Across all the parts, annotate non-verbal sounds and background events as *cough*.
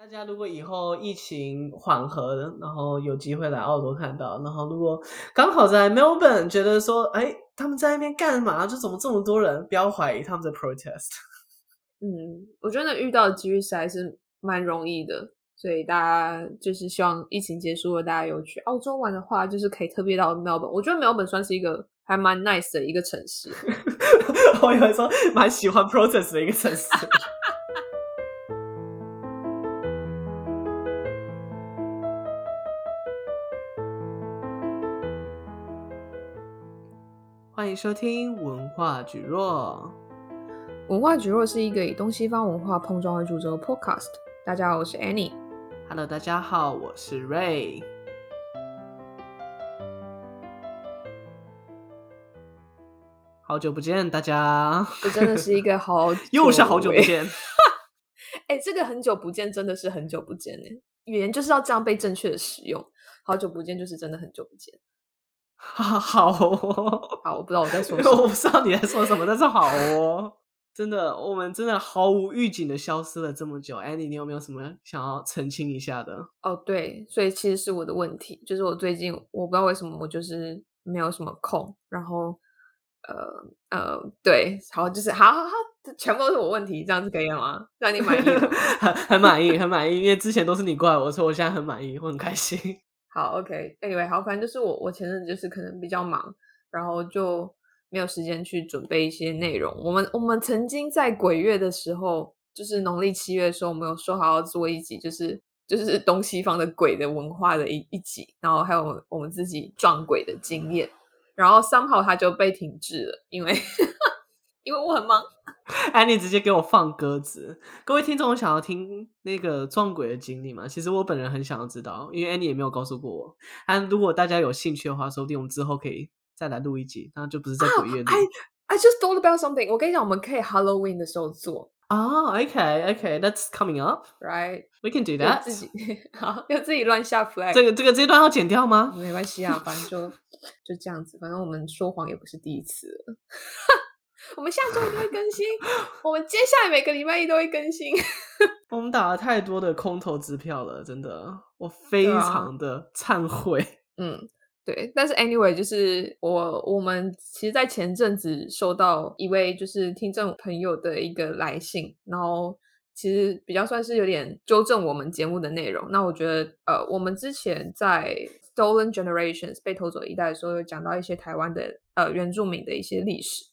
大家如果以后疫情缓和了，然后有机会来澳洲看到，然后如果刚好在 Melbourne 觉得说，哎，他们在那边干嘛？就怎么这么多人？不要怀疑他们在 protest。嗯，我觉得遇到的机率实在是蛮容易的，所以大家就是希望疫情结束了，大家有去澳洲玩的话，就是可以特别到 Melbourne。我觉得 Melbourne 算是一个还蛮 nice 的一个城市。*laughs* 我以为说蛮喜欢 protest 的一个城市。欢迎收听文化蒟蒻。文化蒟蒻是一个以东西方文化碰撞为主轴的 podcast。大家好，我是 Annie。Hello，大家好，我是 Ray。好久不见，大家。这真的是一个好，*laughs* 又是好久不见。哎、欸，这个很久不见，真的是很久不见呢。语言就是要这样被正确的使用。好久不见，就是真的很久不见。好，*laughs* 好哦，好，我不知道我在说什么，我不知道你在说什么，但是好哦，*laughs* 真的，我们真的毫无预警的消失了这么久。Annie，你有没有什么想要澄清一下的？哦，对，所以其实是我的问题，就是我最近我不知道为什么我就是没有什么空，然后呃呃，对，好，就是好好好，全部都是我问题，这样子可以了吗？让你满意 *laughs* 很，很满意，很满意，因为之前都是你怪我，所以我现在很满意，我很开心。好，OK，Anyway，、好，反正就是我，我前阵子就是可能比较忙，然后就没有时间去准备一些内容。我们我们曾经在鬼月的时候，就是农历七月的时候，我们有说好要做一集，就是就是东西方的鬼的文化的一一集，然后还有我们自己撞鬼的经验，然后 somehow 它就被停滞了，因为。因为我很忙，*laughs* Annie 直接给我放鸽子。各位听众，想要听那个撞鬼的经历吗？其实我本人很想要知道，因为 Annie 也没有告诉过我。但如果大家有兴趣的话，说不定我们之后可以再来录一集，那就不是在鬼月里。Oh, I I just thought about something。我跟你讲，我们可以 Halloween 的时候做。哦、*laughs* oh,，OK，OK，That's、okay, coming up，right？We can do that。自己好，*laughs* 要自己乱下 flag。这个这个这段要剪掉吗？没关系啊，反正就就这样子。反正我们说谎也不是第一次了。我们下周一定会更新，我们接下来每个礼拜一都会更新。*laughs* 我们打了太多的空头支票了，真的，我非常的忏悔。*laughs* 嗯，对。但是 anyway，就是我我们其实，在前阵子收到一位就是听众朋友的一个来信，然后其实比较算是有点纠正我们节目的内容。那我觉得，呃，我们之前在 Stolen Generations 被偷走一代的时候，有讲到一些台湾的呃原住民的一些历史。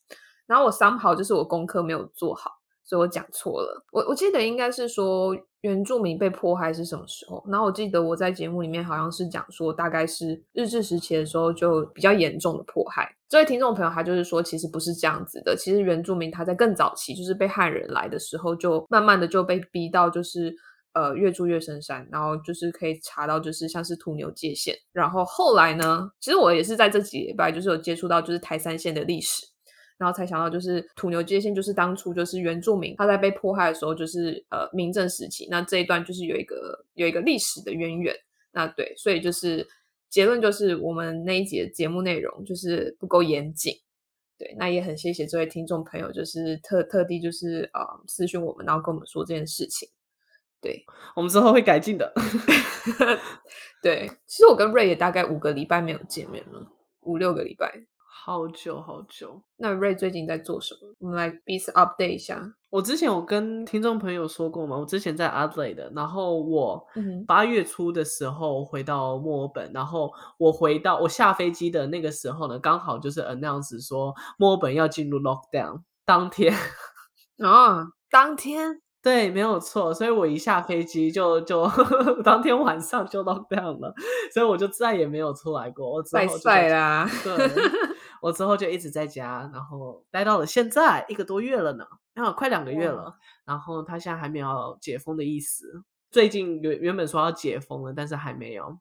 然后我三跑就是我功课没有做好，所以我讲错了。我我记得应该是说原住民被迫害是什么时候？然后我记得我在节目里面好像是讲说，大概是日治时期的时候就比较严重的迫害。这位听众朋友他就是说，其实不是这样子的。其实原住民他在更早期，就是被汉人来的时候，就慢慢的就被逼到就是呃越住越深山，然后就是可以查到就是像是土牛界线。然后后来呢，其实我也是在这几礼拜就是有接触到就是台三线的历史。然后才想到，就是土牛界线，就是当初就是原住民他在被迫害的时候，就是呃民政时期。那这一段就是有一个有一个历史的渊源。那对，所以就是结论就是我们那一集的节目内容就是不够严谨。对，那也很谢谢这位听众朋友，就是特特地就是呃私讯我们，然后跟我们说这件事情。对，我们之后会改进的。*laughs* 对，其实我跟 Ray 也大概五个礼拜没有见面了，五六个礼拜。好久好久，那 Ray 最近在做什么？我们来彼此 update 一下。我之前有跟听众朋友说过嘛，我之前在 Adelaide，然后我八月初的时候回到墨尔本，然后我回到我下飞机的那个时候呢，刚好就是 announce 说墨尔本要进入 lockdown 当天啊、*laughs* 哦，当天。对，没有错，所以我一下飞机就就 *laughs* 当天晚上就 lock down 了，所以我就再也没有出来过。我之后就晒啦，对，我之后就一直在家，然后待到了现在一个多月了呢，啊，快两个月了。然后他现在还没有解封的意思，最近原原本说要解封了，但是还没有。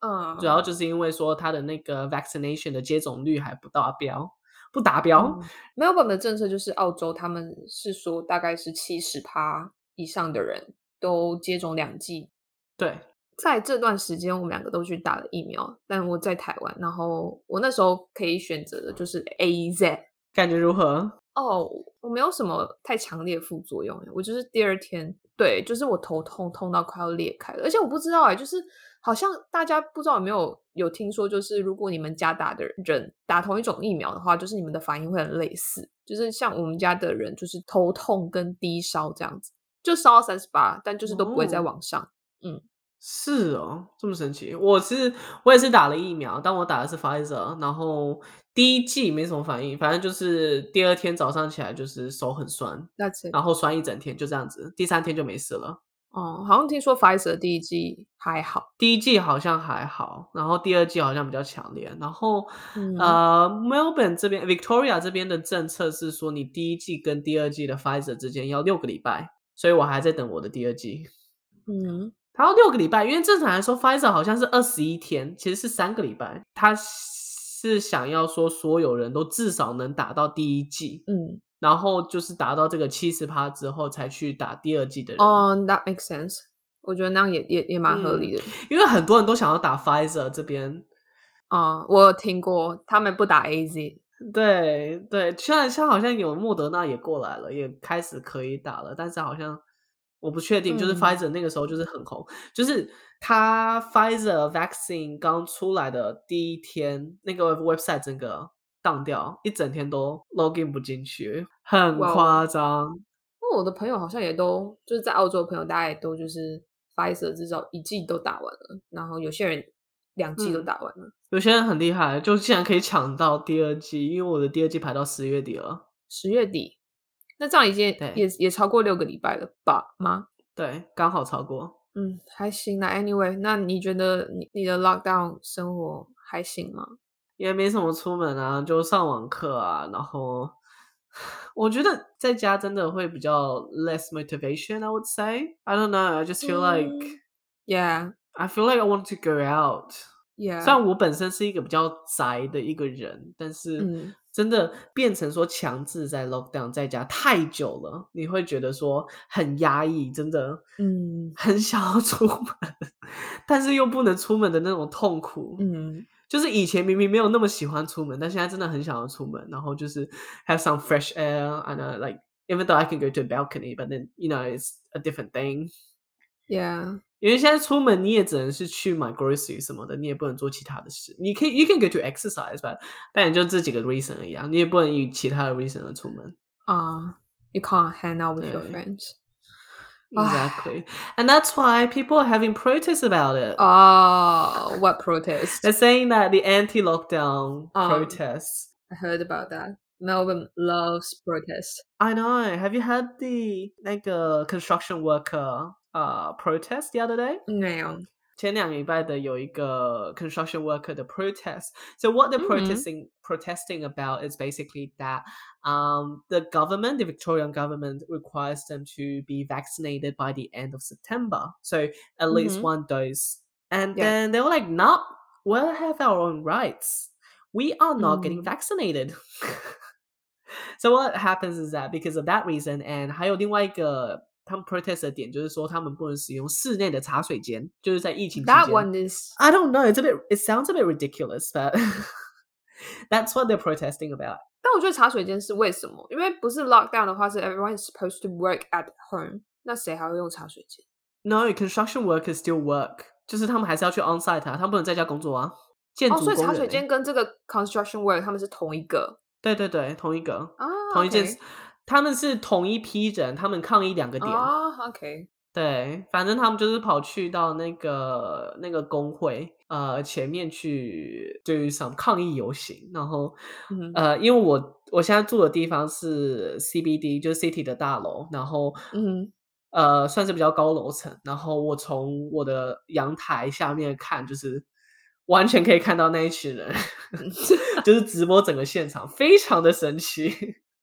嗯，主要就是因为说他的那个 vaccination 的接种率还不达标。不达标。Melbourne、嗯、的政策就是澳洲，他们是说大概是七十趴以上的人都接种两剂。对，在这段时间，我们两个都去打了疫苗，但我在台湾，然后我那时候可以选择的就是 AZ，感觉如何？哦，我没有什么太强烈副作用，我就是第二天，对，就是我头痛痛到快要裂开了，而且我不知道哎，就是好像大家不知道有没有有听说，就是如果你们家打的人打同一种疫苗的话，就是你们的反应会很类似，就是像我们家的人就是头痛跟低烧这样子，就烧到三十八，但就是都不会再往上，哦、嗯。是哦，这么神奇。我是我也是打了疫苗，但我打的是 Pfizer，然后第一剂没什么反应，反正就是第二天早上起来就是手很酸然后酸一整天，就这样子。第三天就没事了。哦，好像听说 Pfizer 第一季还好，第一季好像还好，然后第二季好像比较强烈。然后、嗯、呃，Melbourne 这边，Victoria 这边的政策是说，你第一季跟第二季的 Pfizer 之间要六个礼拜，所以我还在等我的第二季。嗯。然后六个礼拜，因为正常来说，Pfizer 好像是二十一天，其实是三个礼拜。他是想要说所有人都至少能打到第一季，嗯，然后就是达到这个七十趴之后才去打第二季的人。哦、oh,，That makes sense。我觉得那样也也也蛮合理的、嗯，因为很多人都想要打 Pfizer 这边。啊、uh,，我有听过他们不打 AZ。对对，虽然像好像有莫德纳也过来了，也开始可以打了，但是好像。我不确定，就是 Pfizer 那个时候就是很红，嗯、就是他 Pfizer vaccine 刚出来的第一天，那个 website 整个当掉，一整天都 login 不进去，很夸张。那我的朋友好像也都就是在澳洲的朋友，大家也都就是 Pfizer 至少一季都打完了，然后有些人两季都打完了，嗯，有些人很厉害，就竟然可以抢到第二季，因为我的第二季排到十月底了，十月底。那这样已经也也超过六个礼拜了吧？吗？对，刚好超过。嗯，还行啦。Anyway，那你觉得你你的 lockdown 生活还行吗？也没什么出门啊，就上网课啊。然后我觉得在家真的会比较 less motivation。I would say I don't know. I just feel like yeah. I feel like I want to go out. 虽然我本身是一个比较宅的一个人，但是。嗯真的变成说强制在 lockdown 在家太久了，你会觉得说很压抑，真的，嗯，很想要出门，但是又不能出门的那种痛苦，嗯，就是以前明明没有那么喜欢出门，但现在真的很想要出门，然后就是 have some fresh air and uh, like even though I can go to a balcony, but then you know it's a different thing. Yeah. 因为现在出门你也只能是去买 grocery 什么的，你也不能做其他的事。你可以，you can go to exercise，吧，但也就这几个 reason 而已啊，你也不能以其他的 reason 而出门。啊、uh,，you can't hang out with your friends. Exactly, *laughs* and that's why people are having protests about it. Oh, what protests? *laughs* They're saying that the anti-lockdown protests. Um, I heard about that. Melbourne loves protests. I know. Have you heard the 那个 construction worker? Uh, protest the other day? 没有。前两个礼拜的有一个 construction worker 的 protest. So what they're protesting mm-hmm. protesting about is basically that um the government, the Victorian government, requires them to be vaccinated by the end of September. So at mm-hmm. least one dose. And yeah. then they were like, "No, we'll have our own rights. We are not mm. getting vaccinated." *laughs* so what happens is that because of that reason, and 还有另外一个。 他们 protest 的点就是说，他们不能使用室内的茶水间，就是在疫情期间。That one is I don't know. It's a bit. It sounds a bit ridiculous, but that's what they're protesting about. 但我觉得茶水间是为什么？因为不是 lockdown 的话，是 everyone is supposed to work at home。那谁还会用茶水间？No, construction workers still work，就是他们还是要去 on site 啊，他们不能在家工作啊。建筑所以茶水间跟这个 construction work 他们是同一个。对对对，同一个啊，oh, 同一件事。Okay. 他们是同一批人，他们抗议两个点。哦、oh,，OK，对，反正他们就是跑去到那个那个工会呃前面去，就是想抗议游行。然后、嗯、呃，因为我我现在住的地方是 CBD，就是 City 的大楼，然后嗯呃算是比较高楼层。然后我从我的阳台下面看，就是完全可以看到那一群人，*laughs* 就是直播整个现场，非常的神奇。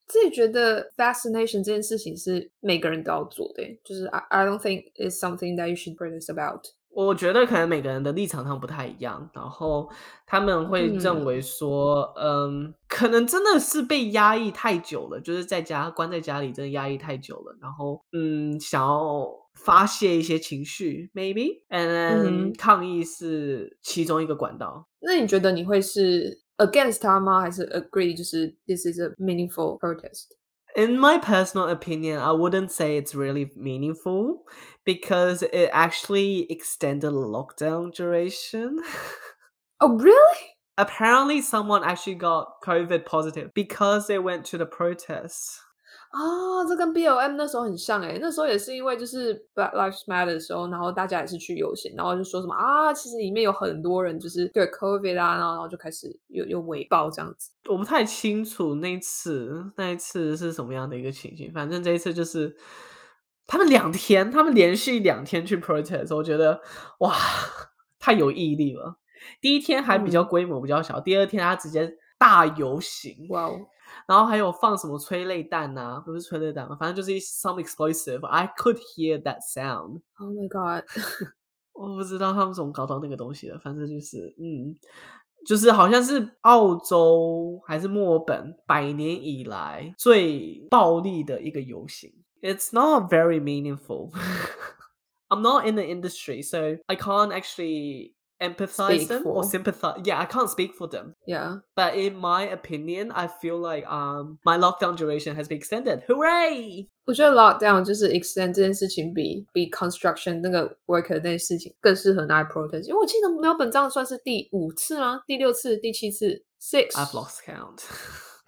自己觉得 fascination 这件事情是每个人都要做的，就是 I I don't think it's something that you should protest about。我觉得可能每个人的立场上不太一样，然后他们会认为说，嗯，嗯可能真的是被压抑太久了，就是在家关在家里真的压抑太久了，然后嗯，想要发泄一些情绪，maybe，and then、嗯、抗议是其中一个管道。那你觉得你会是？against 他吗？还是 agree？就是 this is a meaningful protest。In my personal opinion, I wouldn't say it's really meaningful because it actually extended lockdown duration. *laughs* Oh, really? Apparently, someone actually got COVID positive because they went to the protest. 啊，这跟 BLM 那时候很像诶，那时候也是因为就是 Black Lives Matter 的时候，然后大家也是去游行，然后就说什么啊，其实里面有很多人就是对 COVID 啊，然后然后就开始有有围爆这样子。我不太清楚那一次那一次是什么样的一个情形，反正这一次就是他们两天，他们连续两天去 protest，我觉得哇，太有毅力了。第一天还比较规模比较小，嗯、第二天他直接大游行，哇哦！然后还有放什么催泪弹呐、啊？不是催泪弹吗？反正就是 some explosive。I could hear that sound. Oh my god！我不知道他们怎么搞到那个东西的。反正就是，嗯，就是好像是澳洲还是墨尔本百年以来最暴力的一个游行。It's not very meaningful. I'm not in the industry, so I can't actually. empathize speak them for. or sympathize. Yeah, I can't speak for them. Yeah. But in my opinion, I feel like um my lockdown duration has been extended. Hooray! 我觉得 lockdown 就是 extend 这件事情比比 construction 那个 worker 那件事情更适合拿来 protest，因为我记得没有本账算是第五次吗？第六次、第七次？Six. I've lost count.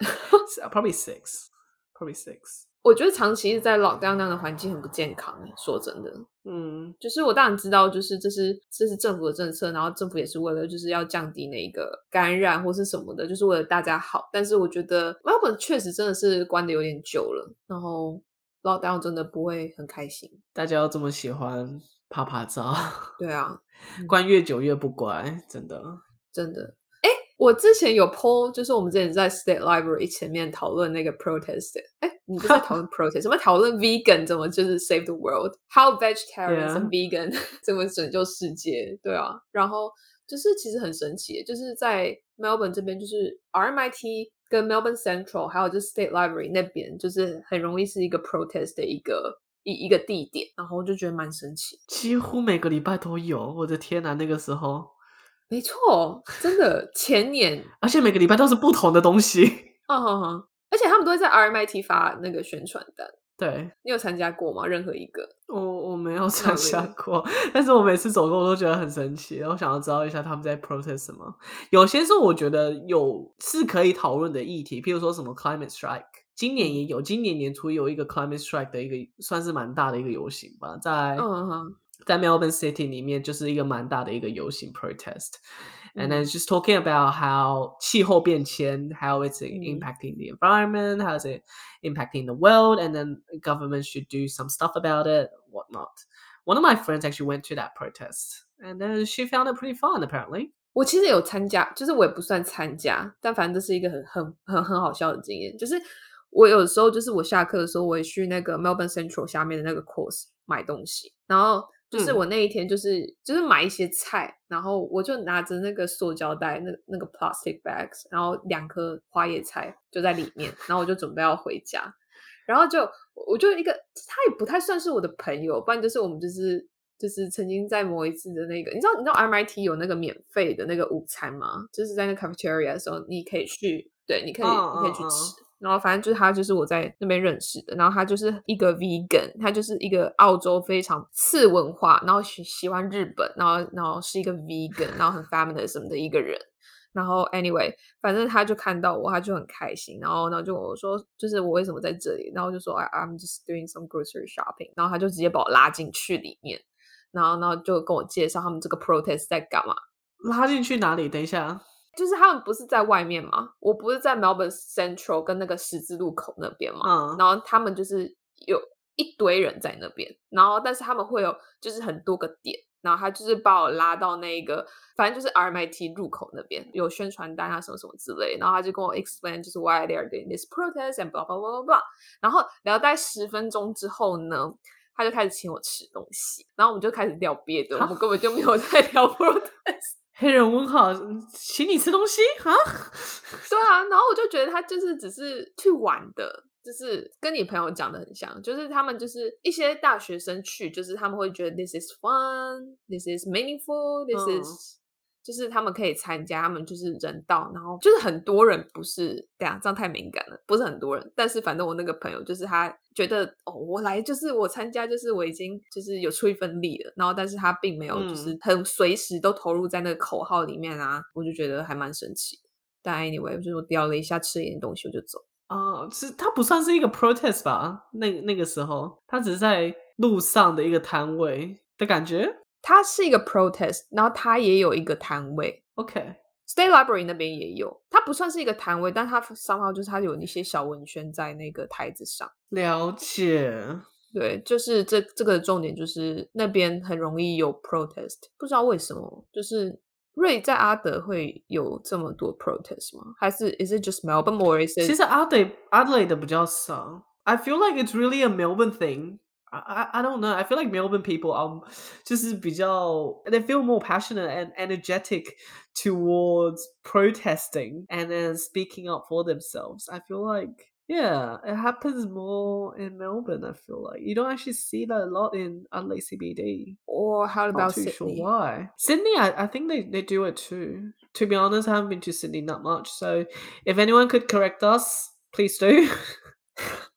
*laughs* *laughs* Probably six. Probably six. 我觉得长期在 lockdown 那样的环境很不健康。说真的，嗯，就是我当然知道，就是这是这是政府的政策，然后政府也是为了就是要降低那个感染或是什么的，就是为了大家好。但是我觉得 Melbourne 确实真的是关的有点久了，然后 lockdown 真的不会很开心。大家要这么喜欢啪啪照？对啊，*laughs* 关越久越不乖，真的，真的。我之前有 po，就是我们之前在 State Library 前面讨论那个 protest，哎，你不是在讨论 protest，我们讨论 vegan 怎么就是 save the world，how vegetarians and vegan 怎么拯救世界，对啊，然后就是其实很神奇，就是在 Melbourne 这边，就是 RMIT 跟 Melbourne Central，还有就是 State Library 那边，就是很容易是一个 protest 的一个一一个地点，然后我就觉得蛮神奇，几乎每个礼拜都有，我的天哪，那个时候。没错，真的前年，而且每个礼拜都是不同的东西。*laughs* 嗯哼哼，而且他们都会在 RMIT 发那个宣传单。对，你有参加过吗？任何一个？我我没有参加过，但是我每次走过我都觉得很神奇，然后想要知道一下他们在 protest 什么。有些时候我觉得有是可以讨论的议题，譬如说什么 climate strike，今年也有，今年年初有一个 climate strike 的一个算是蛮大的一个游行吧，在嗯哼。在 Melbourne City 里面就是一个蛮大的一个游行 protest，and then just talking about how 气候变迁，how it's impacting the environment, how is it impacting the world, and then government should do some stuff about it, whatnot. One of my friends actually went to that protest, and then she found it pretty fun. Apparently，我其实有参加，就是我也不算参加，但反正这是一个很很很很好笑的经验。就是我有时候就是我下课的时候，我也去那个 Melbourne Central 下面的那个 course 买东西，然后。 就是我那一天就是、嗯、就是买一些菜，然后我就拿着那个塑胶袋，那那个 plastic bags，然后两颗花椰菜就在里面，然后我就准备要回家，然后就我就一个他也不太算是我的朋友，不然就是我们就是就是曾经在某一次的那个，你知道你知道 RMIT 有那个免费的那个午餐吗？就是在那 cafeteria 的时候，你可以去，对，你可以、oh, 你可以去吃。Oh, oh. 然后反正就是他，就是我在那边认识的。然后他就是一个 vegan，他就是一个澳洲非常次文化，然后喜喜欢日本，然后然后是一个 vegan，然后很 feminism 的一个人。然后 anyway，反正他就看到我，他就很开心。然后然后就我说，就是我为什么在这里？然后就说 I I'm just doing some grocery shopping。然后他就直接把我拉进去里面，然后然后就跟我介绍他们这个 protest 在干嘛。拉进去哪里？等一下。就是他们不是在外面吗？我不是在 Melbourne Central 跟那个十字路口那边嘛？嗯，然后他们就是有一堆人在那边，然后但是他们会有就是很多个点，然后他就是把我拉到那个反正就是 RMIT 入口那边有宣传单啊什么什么之类，然后他就跟我 explain 就是 why they are doing this protest and blah blah blah blah blah，然后聊大概十分钟之后呢，他就开始请我吃东西，然后我们就开始聊别的，我们根本就没有在聊 *laughs* protest。黑人问号，请你吃东西啊？对啊，然后我就觉得他就是只是去玩的，就是跟你朋友讲的很像，就是他们就是一些大学生去，就是他们会觉得 this is fun, this is meaningful, this is 就是他们可以参加，他们就是人到，然后就是很多人，不是这样，这样太敏感了，不是很多人，但是反正我那个朋友就是他觉得哦，我来就是我参加，就是我已经就是有出一份力了，然后但是他并没有就是很随时都投入在那个口号里面啊，我就觉得还蛮神奇的。但 anyway，就是我叼了一下吃了一点东西，我就走。啊、uh，其实他不算是一个 protest 吧？那那个时候，他只是在路上的一个摊位的感觉。它是一个 protest，然后它也有一个摊位。OK，State Library 那边也有，它不算是一个摊位，但它 somehow 就是它有一些小文宣在那个台子上。了解，对，就是这这个重点就是那边很容易有 protest，不知道为什么，就是瑞在阿德会有这么多 protest 吗？还是 is it just Melbourne or is it？其实阿德阿德雷的比较少。I feel like it's really a Melbourne thing. I, I don't know. I feel like Melbourne people are just 比较 they feel more passionate and energetic towards protesting and then speaking up for themselves. I feel like yeah, it happens more in Melbourne. I feel like you don't actually see that a lot in Adelaide CBD. Or how about Not too Sydney? Sure why Sydney? I, I think they, they do it too. To be honest, I haven't been to Sydney that much. So if anyone could correct us, please do. *laughs*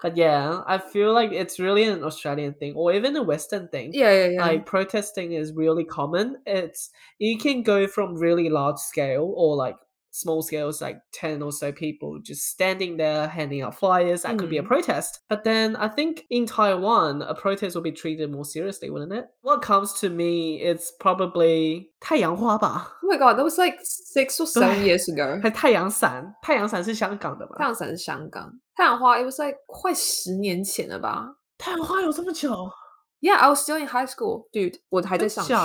But yeah, I feel like it's really an Australian thing or even a Western thing. Yeah, yeah, yeah. Like protesting is really common. It's you can go from really large scale or like small scales, like 10 or so people just standing there handing out flyers. That mm. could be a mm. protest. But then I think in Taiwan, a protest will be treated more seriously, wouldn't it? What comes to me, it's probably 太阳花吧. Oh my god, that was like six or seven *laughs* years ago. 太阳伞,太阳伞是香港的吧?太阳伞是香港.太阳花 it was like 快十年前了吧?太阳花有这么久? Yeah, I was still in high school, dude. 我还在上学。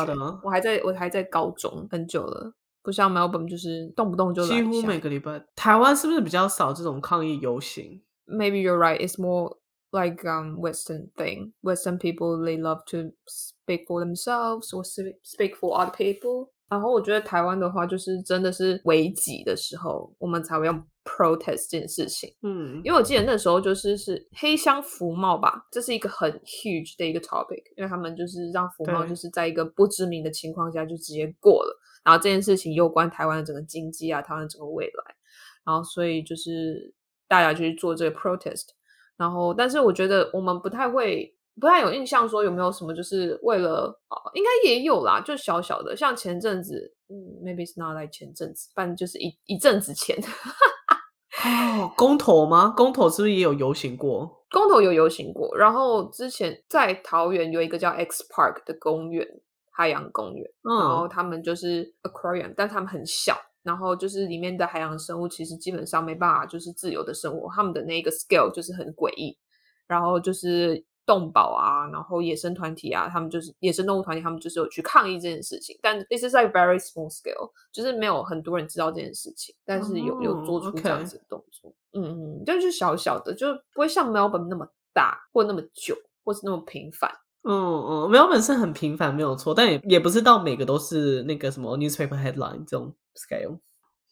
我还在我还在高中，很久了。 不像 Melbourne 就是动不动就，几乎每个礼拜。台湾是不是比较少这种抗议游行？Maybe you're right. It's more like um Western thing. Western people they love to speak for themselves or speak for other people. 然后我觉得台湾的话，就是真的是危急的时候，我们才会用 protest 这件事情。嗯，因为我记得那时候就是是黑箱服贸吧，这是一个很 huge 的一个 topic，因为他们就是让服贸就是在一个不知名的情况下就直接过了。然后这件事情攸关台湾的整个经济啊，台湾的整个未来，然后所以就是大家就去做这个 protest，然后但是我觉得我们不太会，不太有印象说有没有什么就是为了，哦，应该也有啦，就小小的，像前阵子，嗯，maybe it's not like 前阵子，反正就是一一阵子前，哦，公投吗？公投是不是也有游行过？公投有游行过，然后之前在桃园有一个叫 X Park 的公园。海洋公园，嗯，然后他们就是 aquarium，但他们很小，然后就是里面的海洋生物其实基本上没办法就是自由的生活，他们的那个 scale 就是很诡异，然后就是动保啊，然后野生团体啊，他们就是野生动物团体，他们就是有去抗议这件事情，但 this is like very small scale，就是没有很多人知道这件事情，但是有有做出这样子的动作，嗯嗯，就是小小的，就不会像 Melbourne 那么大，或那么久，或是那么频繁。嗯嗯，，Melbourne 是很频繁没有错，但也也不是到每个都是那个什么 newspaper headline 这种 scale。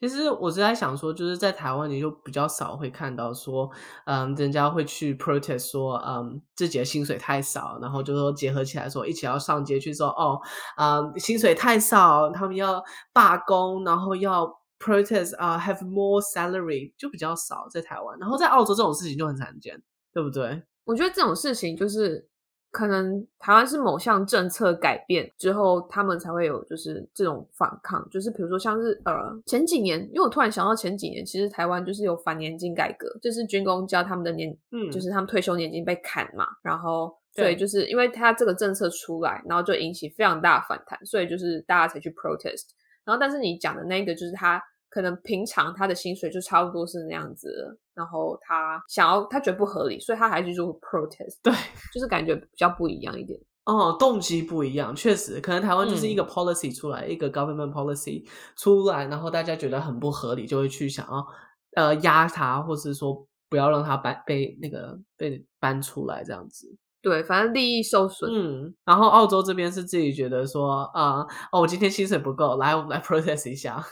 其实我是在想说，就是在台湾你就比较少会看到说，嗯，人家会去 protest 说，嗯，自己的薪水太少，然后就说结合起来说一起要上街去说，哦，嗯，薪水太少，他们要罢工，然后要 protest 啊，uh，have more salary 就比较少在台湾，然后在澳洲这种事情就很常见，对不对？我觉得这种事情就是。可能台湾是某项政策改变之后，他们才会有就是这种反抗，就是比如说像是呃前几年，因为我突然想到前几年，其实台湾就是有反年金改革，就是军工教他们的年，嗯，就是他们退休年金被砍嘛，然后所以就是因为他这个政策出来，然后就引起非常大的反弹，所以就是大家才去 protest，然后但是你讲的那个就是他。可能平常他的薪水就差不多是那样子，然后他想要他觉得不合理，所以他还去做 protest。对，就是感觉比较不一样一点。哦，动机不一样，确实，可能台湾就是一个 policy 出来，嗯、一个 government policy 出来，然后大家觉得很不合理，就会去想要呃压他，或是说不要让他搬被那个被搬出来这样子。对，反正利益受损。嗯，然后澳洲这边是自己觉得说啊、呃，哦，我今天薪水不够，来，我们来 *laughs* protest 一下。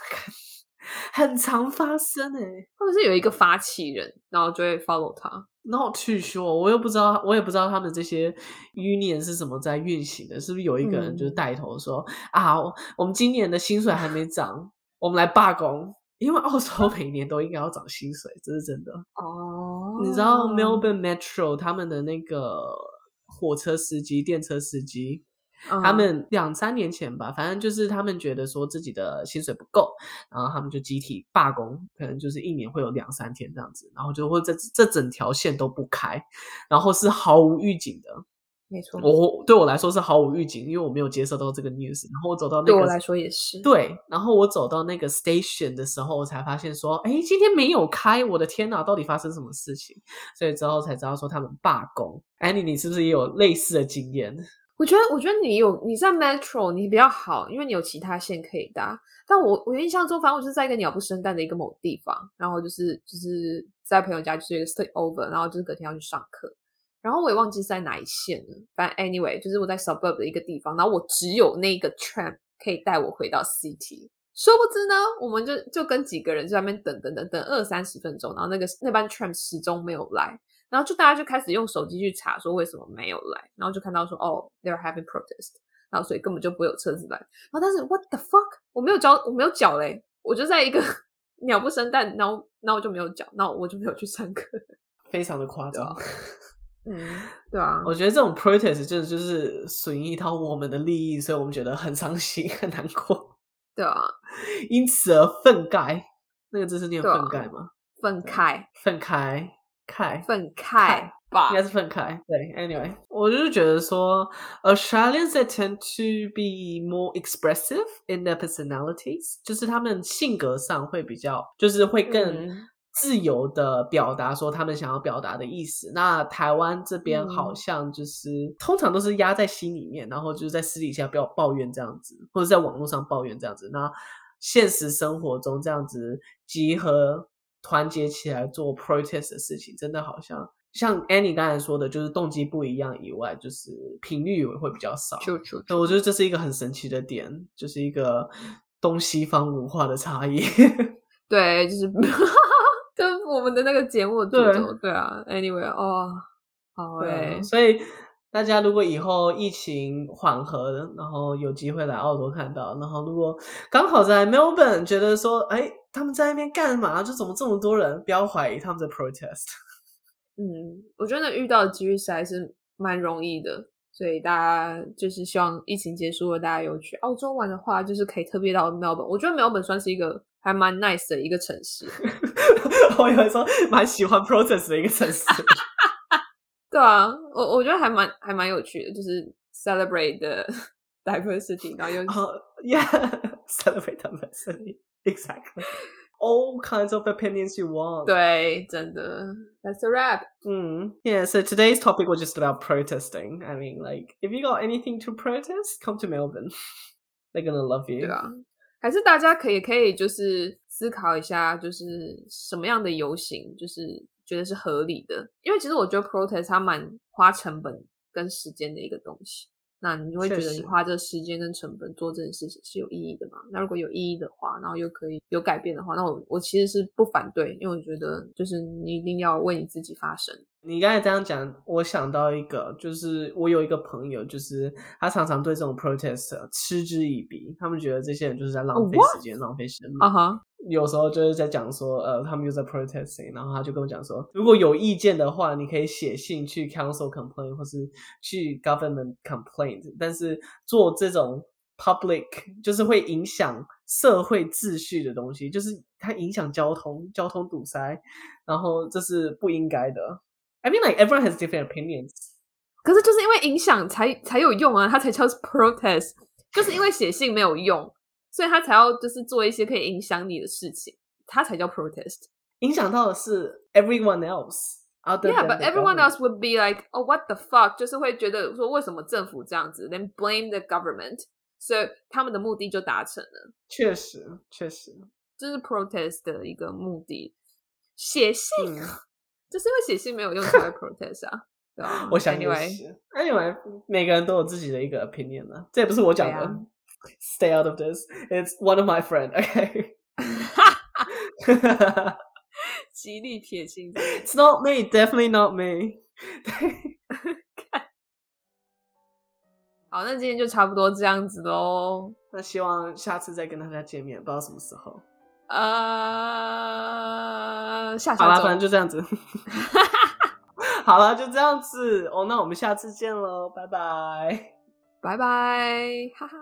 很常发生哎、欸，或者是有一个发起人，然后就会 follow 他。Not too sure，我又不知道，我也不知道他们这些 union 是怎么在运行的，是不是有一个人就是带头说、嗯、啊，我们今年的薪水还没涨，我们来罢工，因为澳洲每年都应该要涨薪水，这是真的。哦，你知道 Melbourne Metro 他们的那个火车司机、电车司机。他们两三年前吧，反正就是他们觉得说自己的薪水不够，然后他们就集体罢工，可能就是一年会有两三天这样子，然后就会这这整条线都不开，然后是毫无预警的。没错，我对我来说是毫无预警，因为我没有接受到这个 news。然后我走到那个，对我来说也是。对，然后我走到那个 station 的时候，我才发现说，哎，今天没有开，我的天哪，到底发生什么事情？所以之后才知道说他们罢工。Annie，你是不是也有类似的经验？我觉得，我觉得你有你在 Metro 你比较好，因为你有其他线可以搭。但我我印象中，反正我是在一个鸟不生蛋的一个某地方，然后就是就是在朋友家，就是一个 stay over，然后就是隔天要去上课，然后我也忘记在哪一线了。反正 anyway，就是我在 suburb 的一个地方，然后我只有那个 tram 可以带我回到 city。殊不知呢，我们就就跟几个人在那边等等等等二三十分钟，然后那个那班 tram 始终没有来。然后就大家就开始用手机去查，说为什么没有来，然后就看到说哦，they're having protest，然后所以根本就不会有车子来。然后但是 what the fuck，我没有脚，我没有脚嘞，我就在一个 *laughs* 鸟不生蛋，然后然后我就没有脚，然后我就没有去上课，*laughs* 非常的夸张。嗯，对啊，*laughs* 我觉得这种 protest 就就是损益到我们的利益，所以我们觉得很伤心很难过。对啊，因此而愤慨，那个字是念愤慨吗？愤慨，愤慨。慨愤慨吧，应该是愤慨。对，Anyway，我就是觉得说，Australians they tend to be more expressive in their personalities，就是他们性格上会比较，就是会更自由的表达说他们想要表达的意思。嗯、那台湾这边好像就是、嗯、通常都是压在心里面，然后就是在私底下不要抱怨这样子，或者在网络上抱怨这样子。那现实生活中这样子集合。团结起来做 protest 的事情，真的好像像 Annie 刚才说的，就是动机不一样以外，就是频率也会比较少。就就，我觉得这是一个很神奇的点，就是一个东西方文化的差异。*laughs* 对，就是跟 *laughs* 我们的那个节目的节奏，对啊。Anyway，哦，好诶，所以。大家如果以后疫情缓和，然后有机会来澳洲看到，然后如果刚好在 Melbourne 觉得说，哎，他们在那边干嘛？就怎么这么多人？不要怀疑他们在 protest。*laughs* 嗯，我觉得遇到的几率实在是蛮容易的，所以大家就是希望疫情结束了，大家有去澳洲玩的话，就是可以特别到 Melbourne。我觉得 Melbourne 算是一个还蛮 nice 的一个城市。*laughs* 我以为说蛮喜欢 protest 的一个城市。*laughs* 对啊，我我觉得还蛮还蛮有趣的，就是 celebrate the diversity，然后又、uh, yeah，celebrate *laughs* diversity，exactly。All kinds of opinions you want。对，真的，That's a wrap。嗯，Yeah。So today's topic was just about protesting. I mean, like, if you got anything to protest, come to Melbourne. *laughs* They're gonna love you。对啊，还是大家可以可以就是思考一下，就是什么样的游行，就是。觉得是合理的，因为其实我觉得 protest 它蛮花成本跟时间的一个东西。 那你就会觉得你花这时间跟成本做这件事情是有意义的嘛？那如果有意义的话，然后又可以有改变的话，那我我其实是不反对，因为我觉得就是你一定要为你自己发声。你刚才这样讲，我想到一个，就是我有一个朋友，就是他常常对这种 protest 嗤之以鼻，他们觉得这些人就是在浪费时间、oh, 浪费生命。啊哈、uh-huh. 有时候就是在讲说，呃，他们又在 protesting，然后他就跟我讲说，如果有意见的话，你可以写信去 council complaint 或是去 government complaint，但是做这种 public 就是会影响社会秩序的东西，就是它影响交通，交通堵塞，然后这是不应该的。I mean, like everyone has different opinions. 可是就是因为影响才才有用啊，它才叫 protest，就是因为写信没有用，所以他才要就是做一些可以影响你的事情，他才叫 protest。影响到的是 everyone else. Yeah, but everyone else would be like, oh, what the fuck？就是会觉得说为什么政府这样子，then blame the government，所以他们的目的就达成了。确实，确实，这是 protest 的一个目的。写信。嗯就是因为写信没有用才会 protest 啊，对吧？我想也是。Anyway，每个人都有自己的一个 opinion 呢，这也不是我讲的。啊、Stay out of this. It's one of my friend. Okay. *laughs* 极力撇清。It's not me, definitely not me 对。*laughs* 好，那今天就差不多这样子喽。那希望下次再跟大家见面，不知道什么时候。呃，下下好了，反正就这样子。*laughs* 好了，就这样子哦。那我们下次见喽，拜拜，拜拜，哈哈。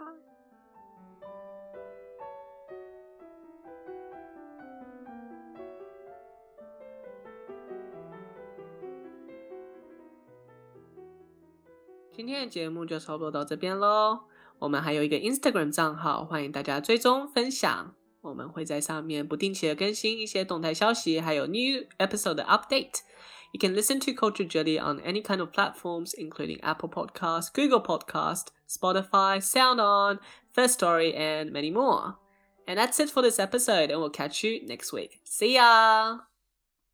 今天的节目就差不多到这边喽。我们还有一个 Instagram 账号，欢迎大家追踪分享。我们会在上面不定期的更新一些动态消息，还有 new episode 的 update。You can listen to Culture Jelly on any kind of platforms, including Apple Podcast, Google Podcast, Spotify, SoundOn, First Story, and many more. And that's it for this episode, and we'll catch you next week. See ya!